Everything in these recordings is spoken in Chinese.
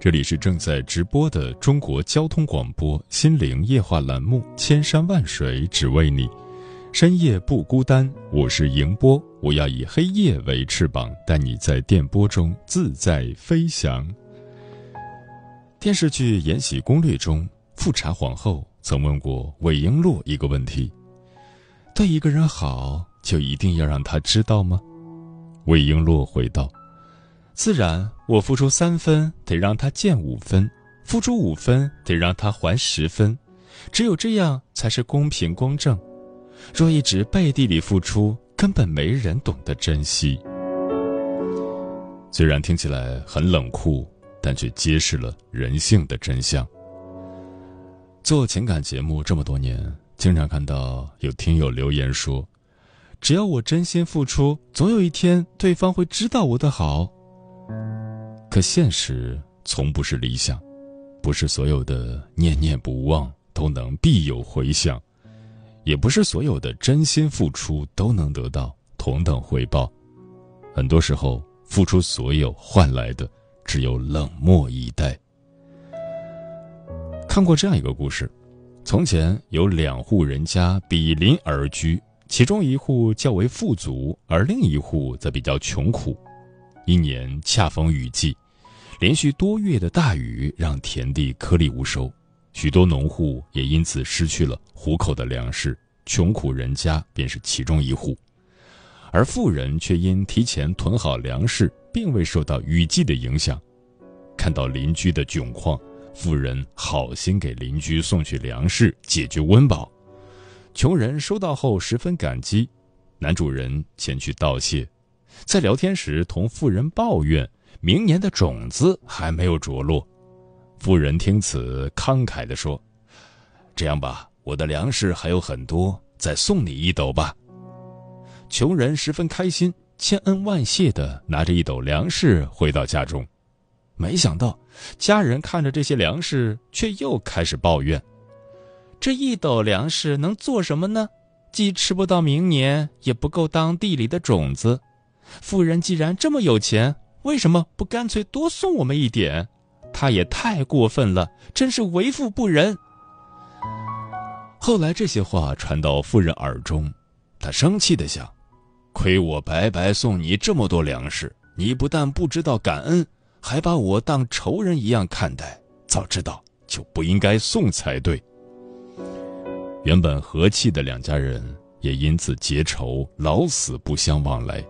这里是正在直播的中国交通广播心灵夜话栏目《千山万水只为你》，深夜不孤单。我是迎波，我要以黑夜为翅膀，带你在电波中自在飞翔。电视剧《延禧攻略》中，富察皇后曾问过韦璎珞一个问题：“对一个人好，就一定要让他知道吗？”韦璎珞回道。自然，我付出三分，得让他见五分；付出五分，得让他还十分。只有这样，才是公平公正。若一直背地里付出，根本没人懂得珍惜。虽然听起来很冷酷，但却揭示了人性的真相。做情感节目这么多年，经常看到有听友留言说：“只要我真心付出，总有一天对方会知道我的好。”可现实从不是理想，不是所有的念念不忘都能必有回响，也不是所有的真心付出都能得到同等回报。很多时候，付出所有换来的只有冷漠以待。看过这样一个故事：从前有两户人家比邻而居，其中一户较为富足，而另一户则比较穷苦。一年恰逢雨季，连续多月的大雨让田地颗粒无收，许多农户也因此失去了糊口的粮食。穷苦人家便是其中一户，而富人却因提前囤好粮食，并未受到雨季的影响。看到邻居的窘况，富人好心给邻居送去粮食，解决温饱。穷人收到后十分感激，男主人前去道谢。在聊天时，同富人抱怨明年的种子还没有着落。富人听此，慷慨地说：“这样吧，我的粮食还有很多，再送你一斗吧。”穷人十分开心，千恩万谢地拿着一斗粮食回到家中。没想到，家人看着这些粮食，却又开始抱怨：“这一斗粮食能做什么呢？既吃不到明年，也不够当地里的种子。”富人既然这么有钱，为什么不干脆多送我们一点？他也太过分了，真是为富不仁。后来这些话传到富人耳中，他生气的想：亏我白白送你这么多粮食，你不但不知道感恩，还把我当仇人一样看待。早知道就不应该送才对。原本和气的两家人也因此结仇，老死不相往来。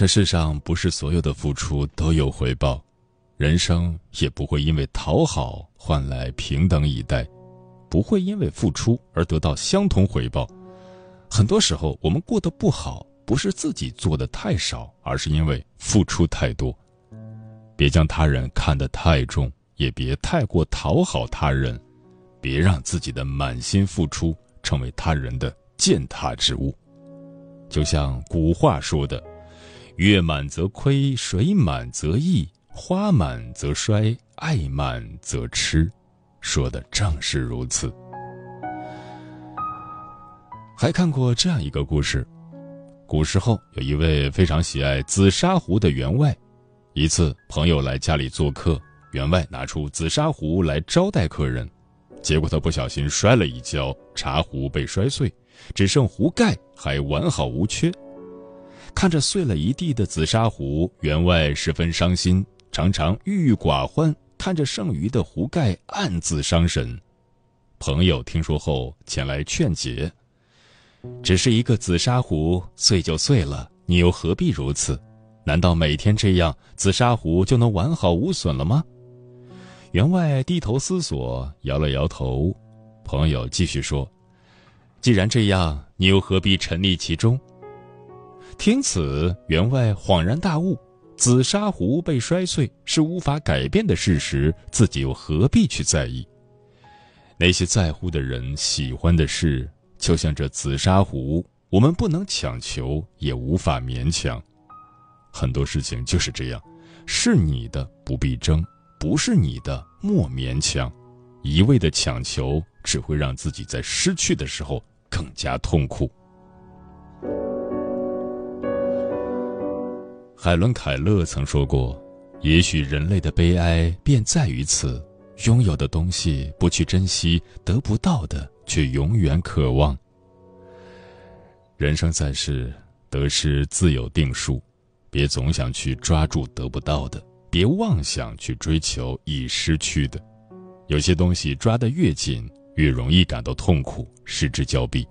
这世上不是所有的付出都有回报，人生也不会因为讨好换来平等以待，不会因为付出而得到相同回报。很多时候，我们过得不好，不是自己做的太少，而是因为付出太多。别将他人看得太重，也别太过讨好他人，别让自己的满心付出成为他人的践踏之物。就像古话说的。月满则亏，水满则溢，花满则衰，爱满则痴，说的正是如此。还看过这样一个故事：古时候有一位非常喜爱紫砂壶的员外，一次朋友来家里做客，员外拿出紫砂壶来招待客人，结果他不小心摔了一跤，茶壶被摔碎，只剩壶盖还完好无缺。看着碎了一地的紫砂壶，员外十分伤心，常常郁郁寡欢，看着剩余的壶盖，暗自伤神。朋友听说后前来劝解：“只是一个紫砂壶，碎就碎了，你又何必如此？难道每天这样，紫砂壶就能完好无损了吗？”员外低头思索，摇了摇头。朋友继续说：“既然这样，你又何必沉溺其中？”听此，员外恍然大悟：紫砂壶被摔碎是无法改变的事实，自己又何必去在意？那些在乎的人喜欢的事，就像这紫砂壶，我们不能强求，也无法勉强。很多事情就是这样，是你的不必争，不是你的莫勉强。一味的强求，只会让自己在失去的时候更加痛苦。海伦·凯勒曾说过：“也许人类的悲哀便在于此。”拥有的东西不去珍惜，得不到的却永远渴望。人生在世，得失自有定数，别总想去抓住得不到的，别妄想去追求已失去的。有些东西抓得越紧，越容易感到痛苦，失之交臂。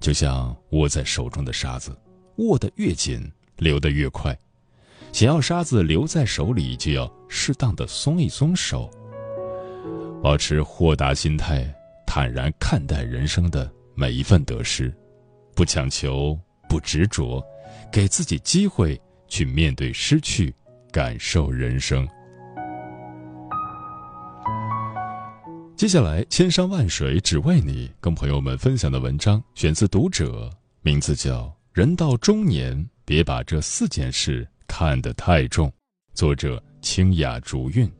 就像握在手中的沙子，握得越紧，流得越快。想要沙子留在手里，就要适当的松一松手。保持豁达心态，坦然看待人生的每一份得失，不强求，不执着，给自己机会去面对失去，感受人生。接下来，千山万水只为你，跟朋友们分享的文章选自《读者》，名字叫《人到中年，别把这四件事看得太重》，作者清雅竹韵。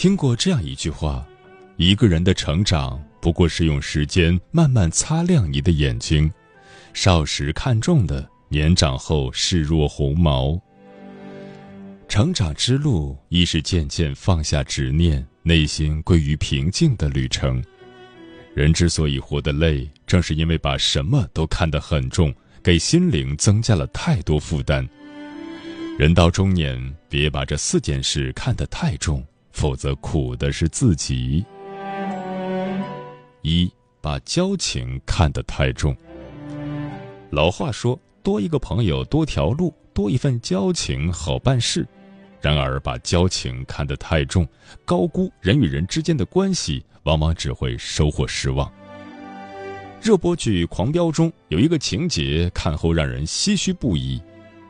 听过这样一句话：一个人的成长，不过是用时间慢慢擦亮你的眼睛。少时看重的，年长后视若鸿毛。成长之路，亦是渐渐放下执念，内心归于平静的旅程。人之所以活得累，正是因为把什么都看得很重，给心灵增加了太多负担。人到中年，别把这四件事看得太重。否则，苦的是自己。一把交情看得太重。老话说：“多一个朋友多条路，多一份交情好办事。”然而，把交情看得太重，高估人与人之间的关系，往往只会收获失望。热播剧《狂飙》中有一个情节，看后让人唏嘘不已。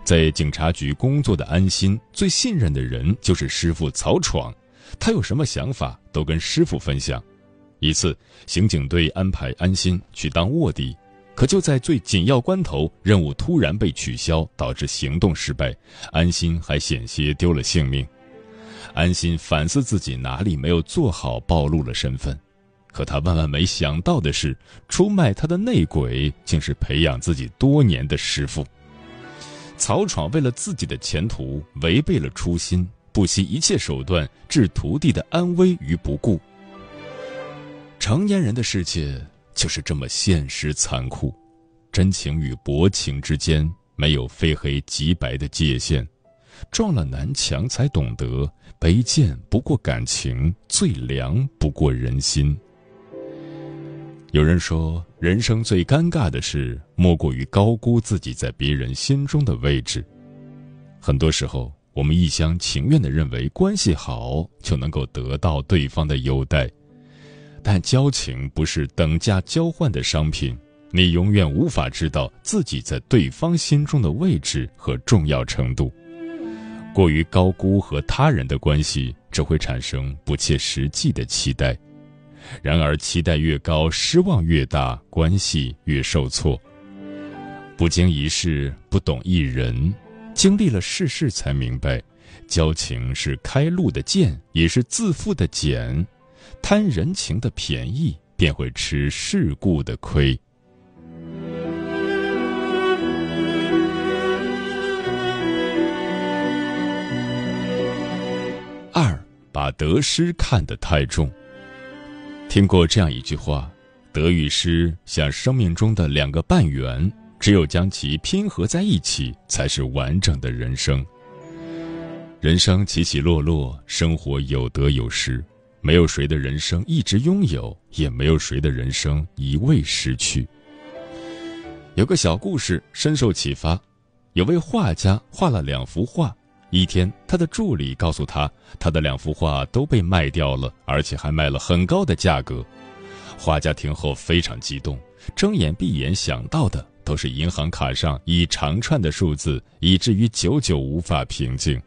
在警察局工作的安心，最信任的人就是师傅曹闯。他有什么想法都跟师傅分享。一次，刑警队安排安心去当卧底，可就在最紧要关头，任务突然被取消，导致行动失败，安心还险些丢了性命。安心反思自己哪里没有做好，暴露了身份。可他万万没想到的是，出卖他的内鬼竟是培养自己多年的师傅。曹闯为了自己的前途，违背了初心。不惜一切手段置徒弟的安危于不顾。成年人的世界就是这么现实残酷，真情与薄情之间没有非黑即白的界限，撞了南墙才懂得，卑贱不过感情，最凉不过人心。有人说，人生最尴尬的事，莫过于高估自己在别人心中的位置。很多时候。我们一厢情愿地认为关系好就能够得到对方的优待，但交情不是等价交换的商品，你永远无法知道自己在对方心中的位置和重要程度。过于高估和他人的关系，只会产生不切实际的期待。然而，期待越高，失望越大，关系越受挫。不经一事，不懂一人。经历了世事，才明白，交情是开路的剑，也是自负的茧。贪人情的便宜便会吃世故的亏。二把得失看得太重。听过这样一句话得与失像生命中的两个半圆只有将其拼合在一起才是完整的人生。人生起起落落生活有得有失。没有谁的人生一直拥有，也没有谁的人生一味失去。有个小故事深受启发：有位画家画了两幅画，一天，他的助理告诉他，他的两幅画都被卖掉了，而且还卖了很高的价格。画家听后非常激动，睁眼闭眼想到的都是银行卡上一长串的数字，以至于久久无法平静。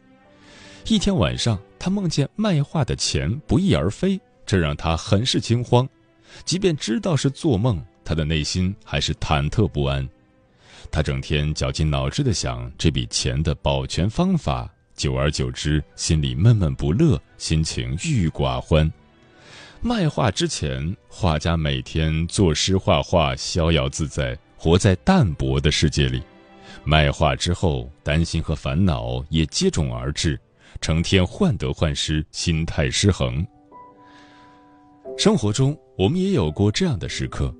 一天晚上，他梦见卖画的钱不翼而飞，这让他很是惊慌。即便知道是做梦，他的内心还是忐忑不安。他整天绞尽脑汁地想这笔钱的保全方法，久而久之，心里闷闷不乐，心情郁郁寡欢。卖画之前，画家每天作诗画画，逍遥自在，活在淡泊的世界里；卖画之后，担心和烦恼也接踵而至。成天患得患失，心态失衡。生活中，我们也有过这样的时刻：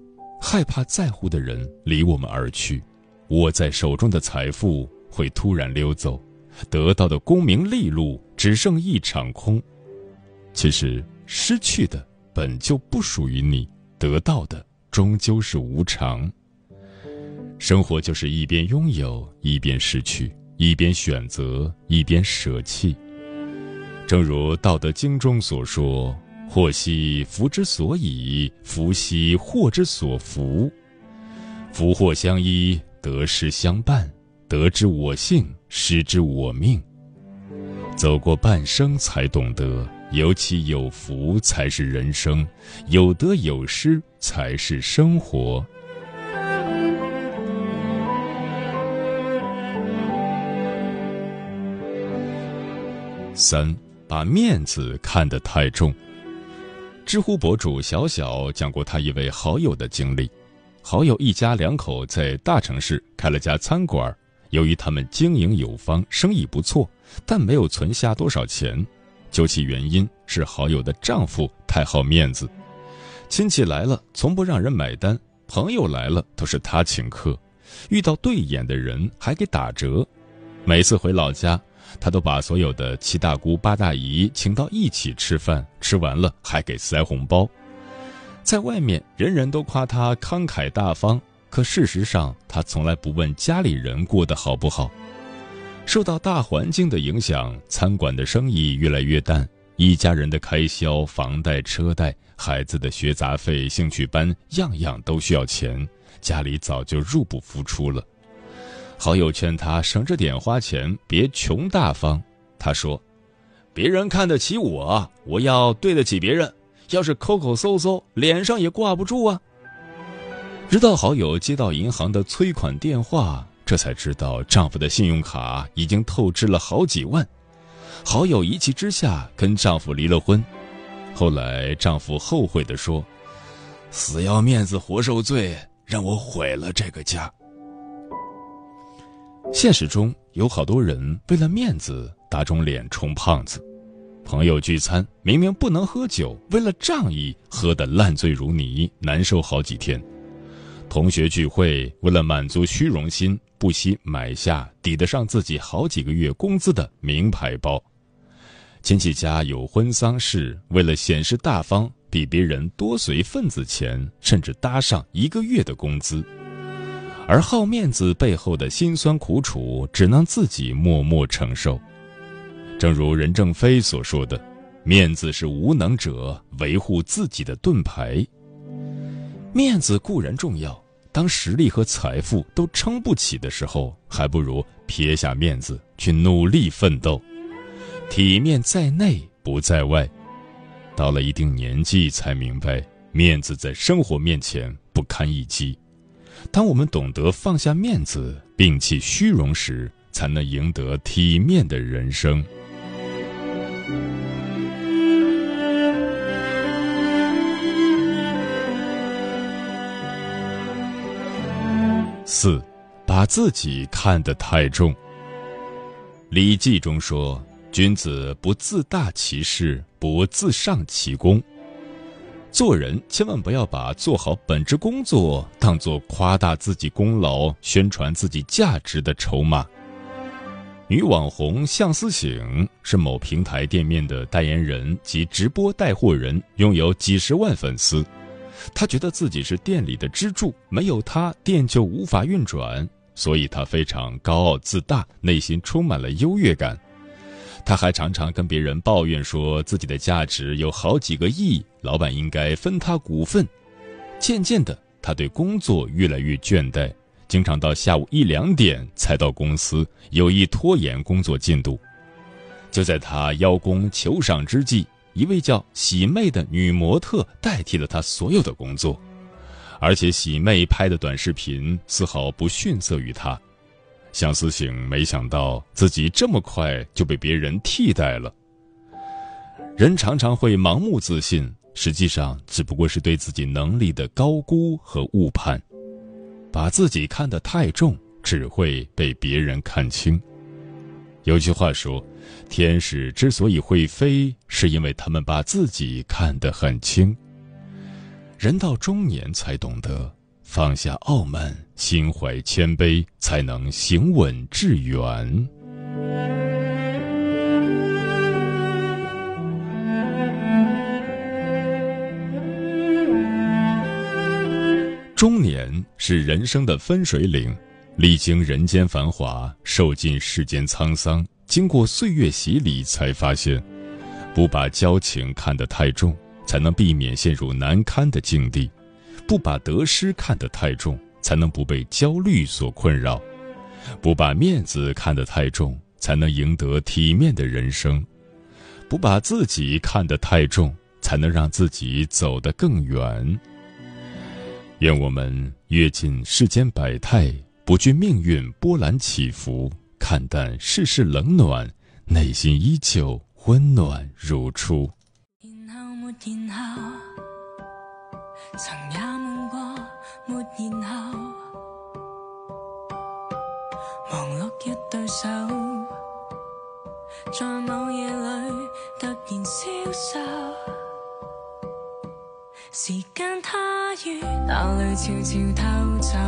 害怕在乎的人离我们而去，握在手中的财富会突然溜走，得到的功名利禄只剩一场空。其实，失去的本就不属于你，得到的终究是无常。生活就是一边拥有，一边失去；一边选择，一边舍弃。正如《道德经》中所说：“祸兮福之所以，福兮祸之所伏。福祸相依，得失相伴，得之我幸，失之我命。走过半生，才懂得有起有伏才是人生，有得有失才是生活。”三。把面子看得太重。知乎博主小小讲过他一位好友的经历：好友一家两口在大城市开了家餐馆，由于他们经营有方，生意不错，但没有存下多少钱。究其原因，是好友的丈夫太好面子，亲戚来了从不让人买单，朋友来了都是他请客，遇到对眼的人还给打折。每次回老家。他都把所有的七大姑八大姨请到一起吃饭，吃完了还给塞红包。在外面，人人都夸他慷慨大方，可事实上，他从来不问家里人过得好不好。受到大环境的影响，餐馆的生意越来越淡，一家人的开销、房贷、车贷、孩子的学杂费、兴趣班，样样都需要钱，家里早就入不敷出了。好友劝他省着点花钱，别穷大方。他说：“别人看得起我，我要对得起别人。要是抠抠搜搜，脸上也挂不住啊。”直到好友接到银行的催款电话，这才知道丈夫的信用卡已经透支了好几万。好友一气之下跟丈夫离了婚。后来丈夫后悔地说：“死要面子活受罪，让我毁了这个家。”现实中有好多人为了面子打肿脸充胖子，朋友聚餐明明不能喝酒，为了仗义喝得烂醉如泥，难受好几天；同学聚会为了满足虚荣心，不惜买下抵得上自己好几个月工资的名牌包；亲戚家有婚丧事，为了显示大方，比别人多随份子钱，甚至搭上一个月的工资。而好面子背后的辛酸苦楚，只能自己默默承受。正如任正非所说的：“面子是无能者维护自己的盾牌。”面子固然重要，当实力和财富都撑不起的时候，还不如撇下面子去努力奋斗。体面在内不在外。到了一定年纪，才明白面子在生活面前不堪一击。当我们懂得放下面子、摒弃虚荣时，才能赢得体面的人生。四，把自己看得太重。《礼记》中说：“君子不自大其事，不自上其功。做人千万不要把做好本职工作当做夸大自己功劳、宣传自己价值的筹码。女网红向思醒是某平台店面的代言人及直播带货人，拥有几十万粉丝。她觉得自己是店里的支柱，没有她店就无法运转，所以她非常高傲自大，内心充满了优越感。他还常常跟别人抱怨说自己的价值有好几个亿，老板应该分他股份。渐渐的，他对工作越来越倦怠，经常到下午一两点才到公司，有意拖延工作进度。就在他邀功求赏之际，一位叫喜妹的女模特代替了他所有的工作，而且喜妹拍的短视频丝毫不逊色于他。向思醒没想到自己这么快就被别人替代了。人常常会盲目自信，实际上只不过是对自己能力的高估和误判。把自己看得太重，只会被别人看轻。有句话说：“天使之所以会飞，是因为他们把自己看得很轻。”人到中年才懂得。放下傲慢，心怀谦卑，才能行稳致远。中年是人生的分水岭，历经人间繁华，受尽世间沧桑，经过岁月洗礼，才发现，不把交情看得太重，才能避免陷入难堪的境地。不把得失看得太重，才能不被焦虑所困扰；不把面子看得太重，才能赢得体面的人生；不把自己看得太重，才能让自己走得更远。愿我们阅尽世间百态，不惧命运波澜起伏，看淡世事冷暖，内心依旧温暖如初。曾也梦过没然后，忙碌一对手，在某夜里突然消瘦。时间它于那里悄悄偷走，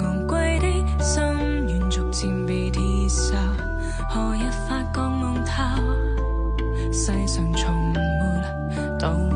昂贵的心愿逐渐被铁锈。何日发觉梦透，世上从没到。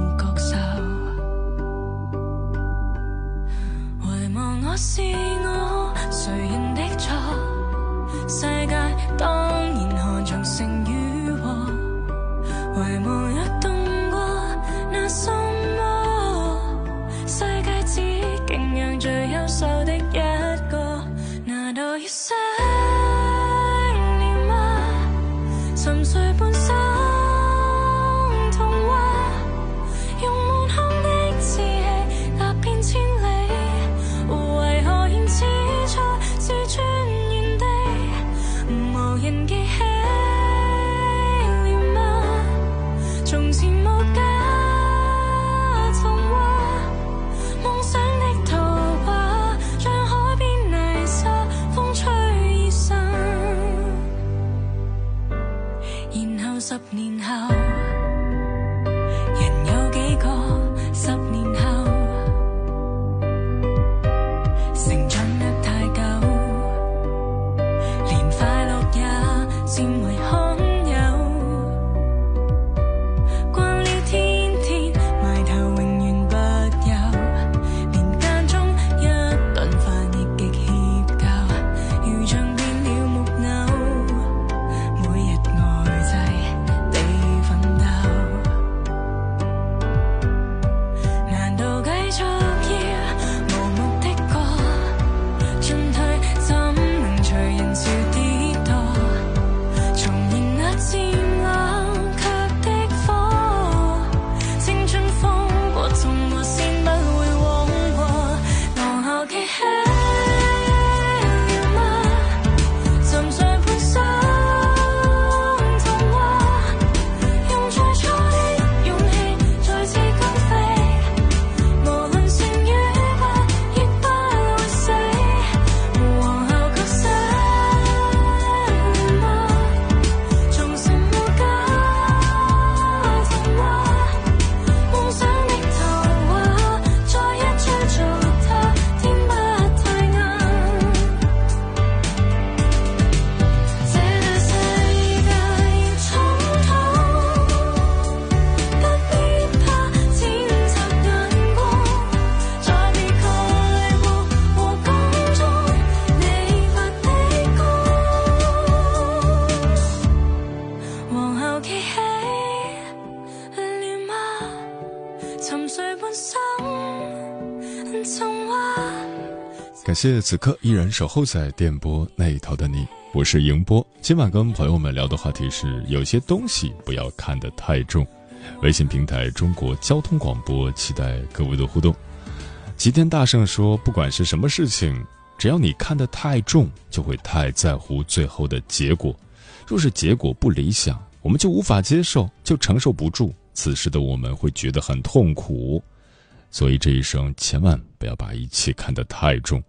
十年后。感谢此刻依然守候在电波那一头的你，我是迎波。今晚跟朋友们聊的话题是：有些东西不要看得太重。微信平台中国交通广播，期待各位的互动。齐天大圣说：“不管是什么事情，只要你看得太重，就会太在乎最后的结果。若是结果不理想。”我们就无法接受，就承受不住。此时的我们会觉得很痛苦。所以这一生千万不要把一切看得太重。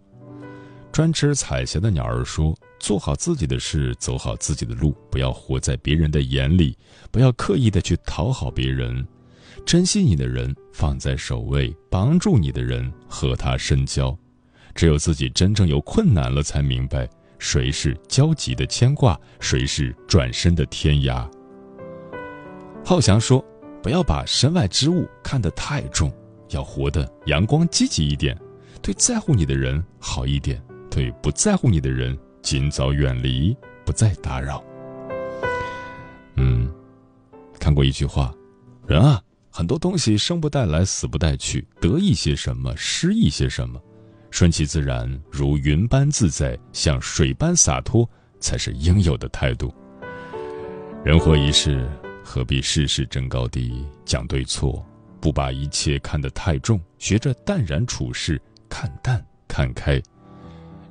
专吃彩霞的鸟儿说：“做好自己的事，走好自己的路，不要活在别人的眼里，不要刻意的去讨好别人。珍惜你的人放在首位，帮助你的人和他深交。只有自己真正有困难了，才明白谁是焦急的牵挂，谁是转身的天涯。”浩翔说：“不要把身外之物看得太重。”要活得阳光积极一点，对在乎你的人好一点，对不在乎你的人尽早远离，不再打扰。嗯，看过一句话，人啊，很多东西生不带来，死不带去，得意些什么，失意些什么，顺其自然，如云般自在，像水般洒脱，才是应有的态度。人活一世，何必事事争高低，讲对错？不把一切看得太重，学着淡然处事，看淡看开。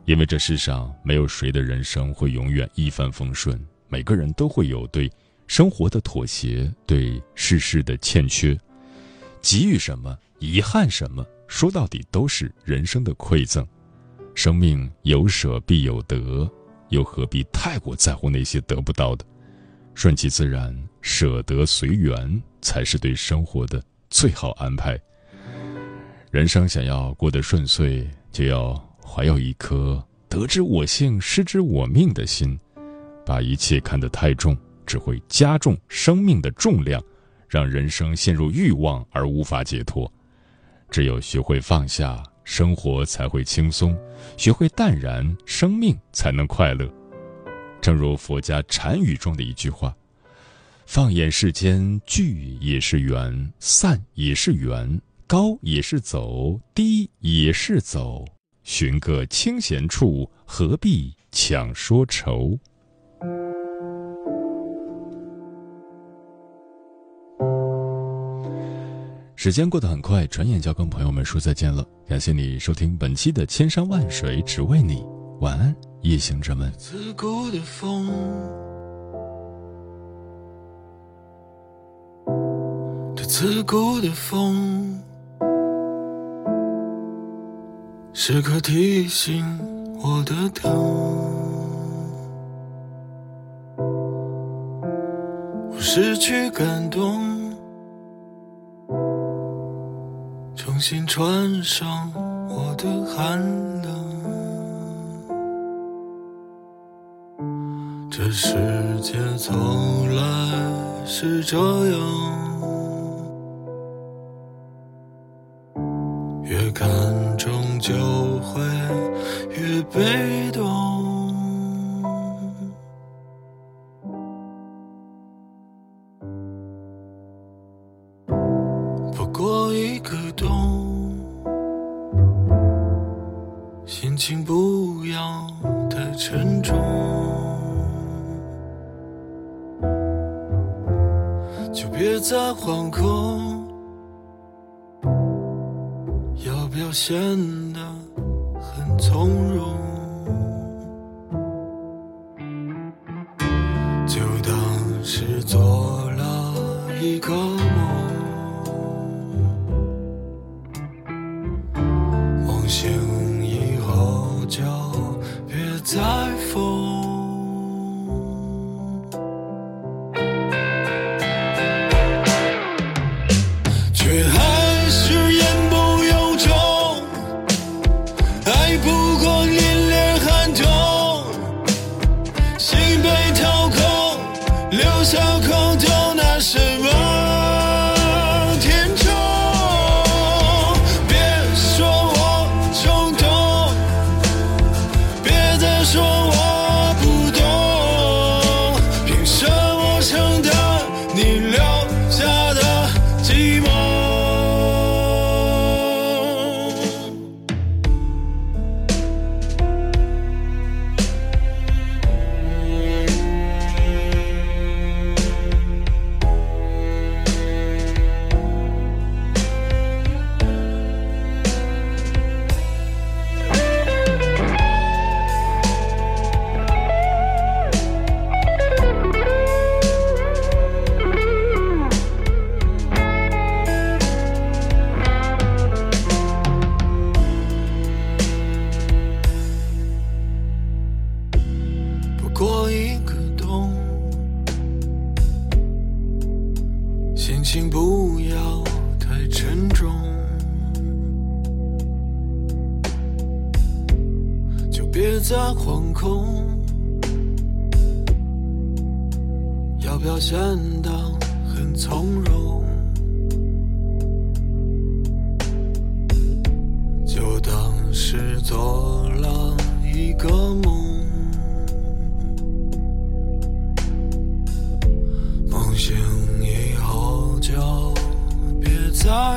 因为这世上没有谁的人生会永远一帆风顺，每个人都会有对生活的妥协，对世事的欠缺。给予什么，遗憾什么，说到底都是人生的馈赠。生命有舍必有得，又何必太过在乎那些得不到的？顺其自然，舍得随缘，才是对生活的。最好安排。人生想要过得顺遂，就要怀有一颗得之我幸，失之我命的心。把一切看得太重，只会加重生命的重量，让人生陷入欲望而无法解脱。只有学会放下，生活才会轻松；学会淡然，生命才能快乐。正如佛家禅语中的一句话。放眼世间，聚也是缘，散也是缘，高也是走，低也是走。寻个清闲处，何必强说愁？时间过得很快，转眼就要跟朋友们说再见了。感谢你收听本期的《千山万水只为你》，晚安，夜行者们。刺骨的风。刺骨的风，时刻提醒我的疼。我失去感动，重新穿上我的寒冷。这世界从来是这样。越看重就会越被动。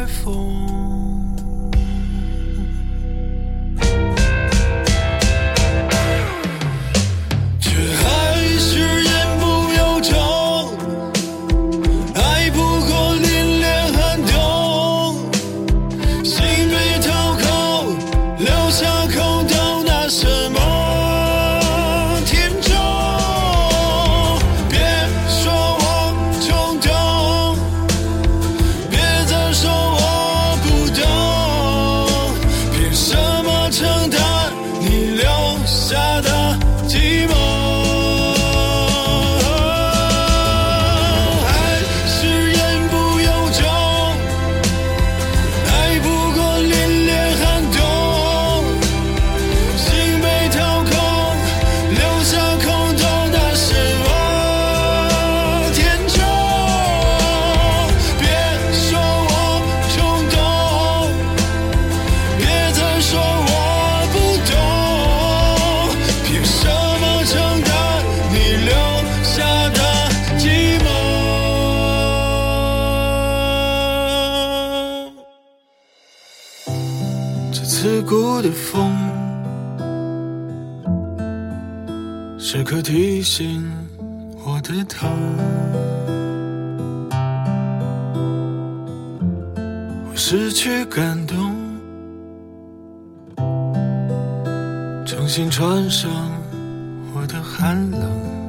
For. 紧我的头我失去感动重新穿上我的寒冷。